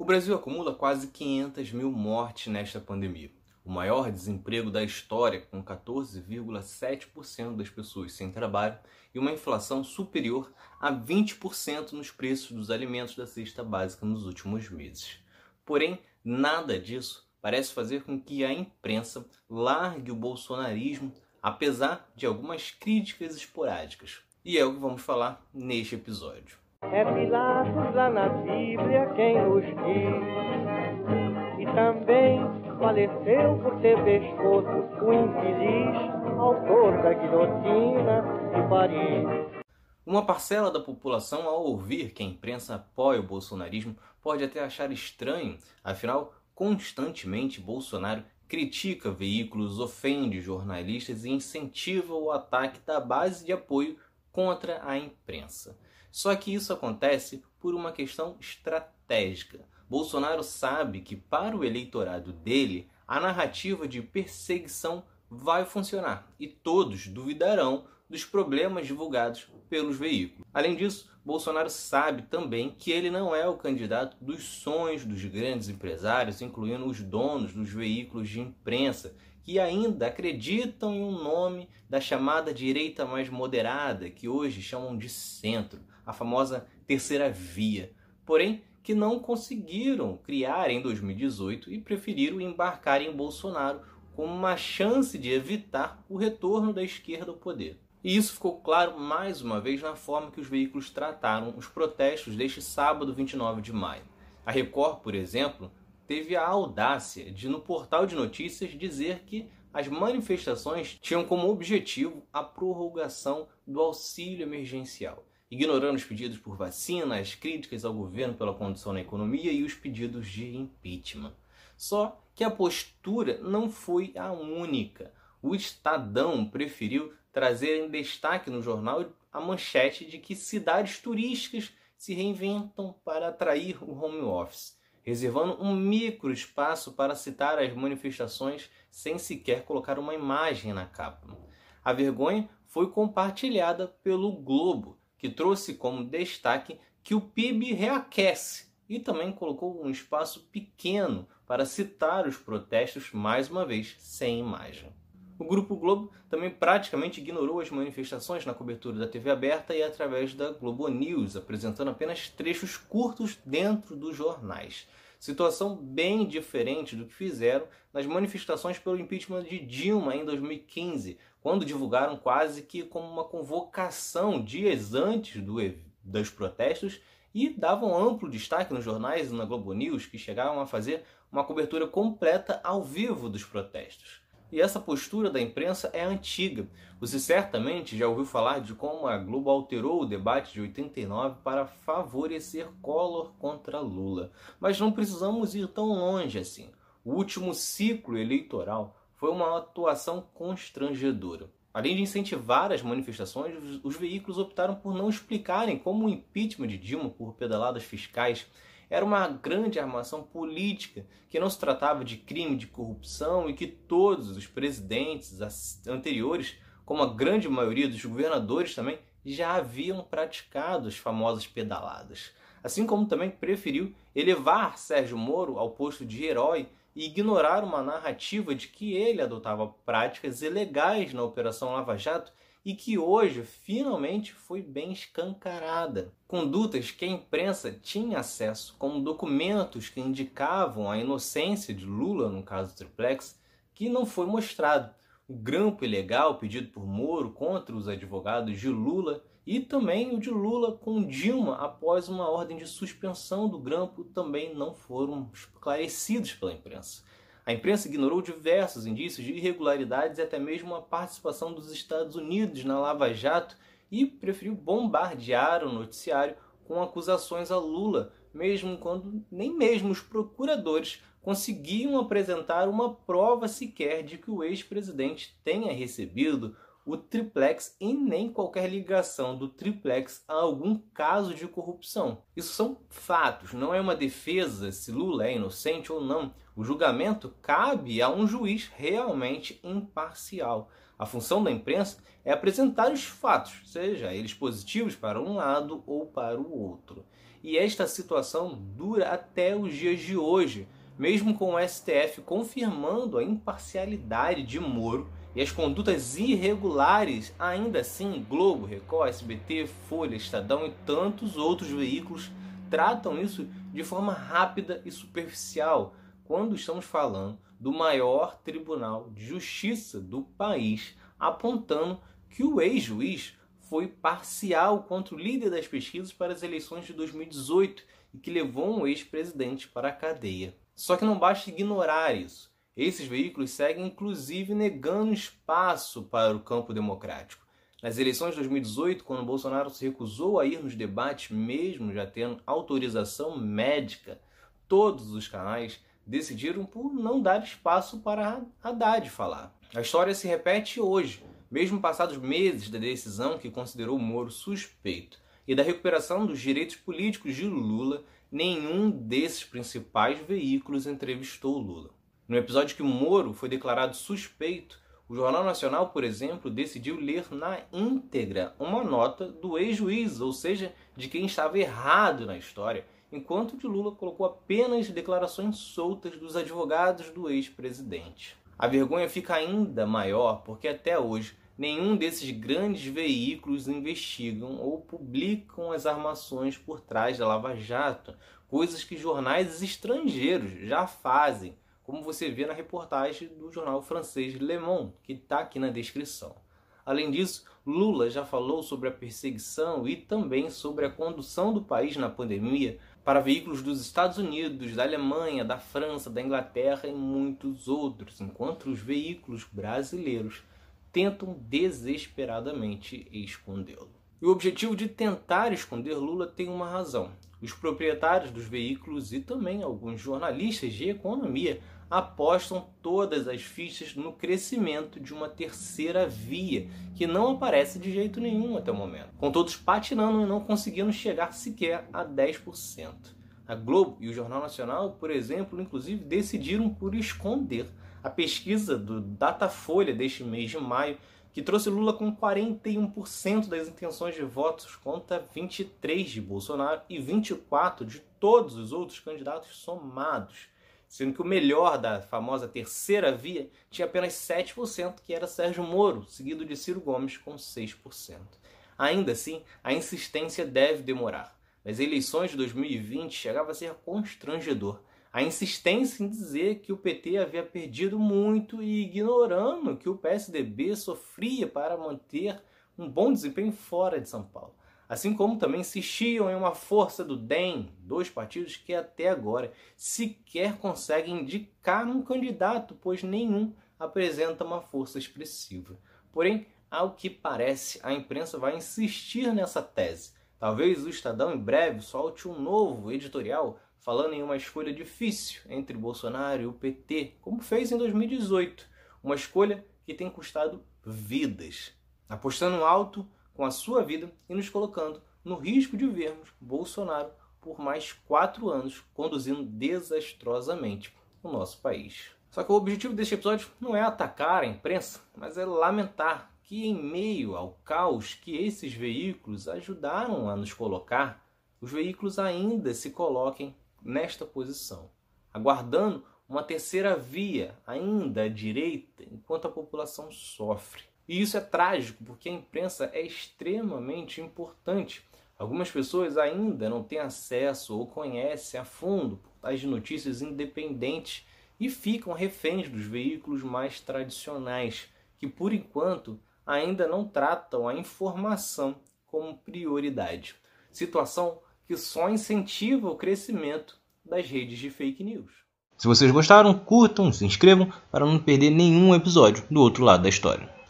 O Brasil acumula quase 500 mil mortes nesta pandemia. O maior desemprego da história, com 14,7% das pessoas sem trabalho e uma inflação superior a 20% nos preços dos alimentos da cesta básica nos últimos meses. Porém, nada disso parece fazer com que a imprensa largue o bolsonarismo, apesar de algumas críticas esporádicas. E é o que vamos falar neste episódio. É Pilatos lá na Bíblia quem nos diz. E também faleceu por ter pescoço o infeliz autor da guilhotina de Paris. Uma parcela da população, ao ouvir que a imprensa apoia o bolsonarismo, pode até achar estranho, afinal, constantemente Bolsonaro critica veículos, ofende jornalistas e incentiva o ataque da base de apoio contra a imprensa. Só que isso acontece por uma questão estratégica. Bolsonaro sabe que para o eleitorado dele, a narrativa de perseguição vai funcionar e todos duvidarão dos problemas divulgados pelos veículos. Além disso, Bolsonaro sabe também que ele não é o candidato dos sonhos dos grandes empresários, incluindo os donos dos veículos de imprensa, que ainda acreditam em um nome da chamada direita mais moderada, que hoje chamam de centro a famosa terceira via, porém que não conseguiram criar em 2018 e preferiram embarcar em Bolsonaro como uma chance de evitar o retorno da esquerda ao poder. E isso ficou claro mais uma vez na forma que os veículos trataram os protestos deste sábado 29 de maio. A Record, por exemplo, teve a audácia de, no portal de notícias, dizer que as manifestações tinham como objetivo a prorrogação do auxílio emergencial ignorando os pedidos por vacina, as críticas ao governo pela condição na economia e os pedidos de impeachment. Só que a postura não foi a única. O Estadão preferiu trazer em destaque no jornal a manchete de que cidades turísticas se reinventam para atrair o home office, reservando um micro espaço para citar as manifestações sem sequer colocar uma imagem na capa. A vergonha foi compartilhada pelo Globo, que trouxe como destaque que o PIB reaquece e também colocou um espaço pequeno para citar os protestos mais uma vez sem imagem. O Grupo Globo também praticamente ignorou as manifestações na cobertura da TV aberta e através da Globo News, apresentando apenas trechos curtos dentro dos jornais. Situação bem diferente do que fizeram nas manifestações pelo impeachment de Dilma em 2015, quando divulgaram quase que como uma convocação dias antes do, dos protestos e davam amplo destaque nos jornais e na Globo News, que chegavam a fazer uma cobertura completa ao vivo dos protestos. E essa postura da imprensa é antiga. Você certamente já ouviu falar de como a Globo alterou o debate de 89 para favorecer Collor contra Lula. Mas não precisamos ir tão longe assim. O último ciclo eleitoral foi uma atuação constrangedora. Além de incentivar as manifestações, os veículos optaram por não explicarem como o impeachment de Dilma por pedaladas fiscais era uma grande armação política, que não se tratava de crime de corrupção e que todos os presidentes anteriores, como a grande maioria dos governadores também, já haviam praticado as famosas pedaladas. Assim como também preferiu elevar Sérgio Moro ao posto de herói e ignorar uma narrativa de que ele adotava práticas ilegais na Operação Lava Jato e que hoje finalmente foi bem escancarada. Condutas que a imprensa tinha acesso, como documentos que indicavam a inocência de Lula, no caso Triplex, que não foi mostrado. O grampo ilegal pedido por Moro contra os advogados de Lula e também o de Lula com Dilma após uma ordem de suspensão do grampo também não foram esclarecidos pela imprensa. A imprensa ignorou diversos indícios de irregularidades e até mesmo a participação dos Estados Unidos na Lava Jato e preferiu bombardear o noticiário com acusações a Lula, mesmo quando nem mesmo os procuradores conseguiam apresentar uma prova sequer de que o ex-presidente tenha recebido o triplex e nem qualquer ligação do triplex a algum caso de corrupção. Isso são fatos, não é uma defesa se Lula é inocente ou não. O julgamento cabe a um juiz realmente imparcial. A função da imprensa é apresentar os fatos, seja eles positivos para um lado ou para o outro. e esta situação dura até os dias de hoje, mesmo com o STF confirmando a imparcialidade de Moro e as condutas irregulares, ainda assim, Globo, Record, SBT, Folha, Estadão e tantos outros veículos tratam isso de forma rápida e superficial, quando estamos falando do maior tribunal de justiça do país, apontando que o ex-juiz foi parcial contra o líder das pesquisas para as eleições de 2018 e que levou um ex-presidente para a cadeia. Só que não basta ignorar isso. Esses veículos seguem inclusive negando espaço para o campo democrático. Nas eleições de 2018, quando Bolsonaro se recusou a ir nos debates, mesmo já tendo autorização médica, todos os canais decidiram por não dar espaço para Haddad falar. A história se repete hoje, mesmo passados meses da decisão que considerou Moro suspeito e da recuperação dos direitos políticos de Lula, nenhum desses principais veículos entrevistou Lula. No episódio que Moro foi declarado suspeito, o Jornal Nacional, por exemplo, decidiu ler na íntegra uma nota do ex-juiz, ou seja, de quem estava errado na história, enquanto de Lula colocou apenas declarações soltas dos advogados do ex-presidente. A vergonha fica ainda maior porque até hoje nenhum desses grandes veículos investigam ou publicam as armações por trás da Lava Jato, coisas que jornais estrangeiros já fazem como você vê na reportagem do jornal francês Le Monde, que está aqui na descrição. Além disso, Lula já falou sobre a perseguição e também sobre a condução do país na pandemia para veículos dos Estados Unidos, da Alemanha, da França, da Inglaterra e muitos outros, enquanto os veículos brasileiros tentam desesperadamente escondê-lo. E o objetivo de tentar esconder Lula tem uma razão. Os proprietários dos veículos e também alguns jornalistas de economia apostam todas as fichas no crescimento de uma terceira via, que não aparece de jeito nenhum até o momento, com todos patinando e não conseguindo chegar sequer a 10%. A Globo e o Jornal Nacional, por exemplo, inclusive decidiram por esconder a pesquisa do Datafolha deste mês de maio, que trouxe Lula com 41% das intenções de votos contra 23 de Bolsonaro e 24 de todos os outros candidatos somados sendo que o melhor da famosa terceira via tinha apenas 7%, que era Sérgio Moro, seguido de Ciro Gomes com 6%. Ainda assim, a insistência deve demorar. Nas eleições de 2020 chegava a ser constrangedor. A insistência em dizer que o PT havia perdido muito e ignorando que o PSDB sofria para manter um bom desempenho fora de São Paulo assim como também insistiam em uma força do DEM, dois partidos que até agora sequer conseguem indicar um candidato, pois nenhum apresenta uma força expressiva. Porém, ao que parece, a imprensa vai insistir nessa tese. Talvez o Estadão em breve solte um novo editorial falando em uma escolha difícil entre Bolsonaro e o PT, como fez em 2018, uma escolha que tem custado vidas. Apostando alto, com a sua vida e nos colocando no risco de vermos Bolsonaro por mais quatro anos conduzindo desastrosamente o nosso país. Só que o objetivo deste episódio não é atacar a imprensa, mas é lamentar que, em meio ao caos que esses veículos ajudaram a nos colocar, os veículos ainda se coloquem nesta posição, aguardando uma terceira via ainda à direita, enquanto a população sofre. E isso é trágico, porque a imprensa é extremamente importante. Algumas pessoas ainda não têm acesso ou conhecem a fundo portais de notícias independentes e ficam reféns dos veículos mais tradicionais, que por enquanto ainda não tratam a informação como prioridade. Situação que só incentiva o crescimento das redes de fake news. Se vocês gostaram, curtam, se inscrevam para não perder nenhum episódio do outro lado da história.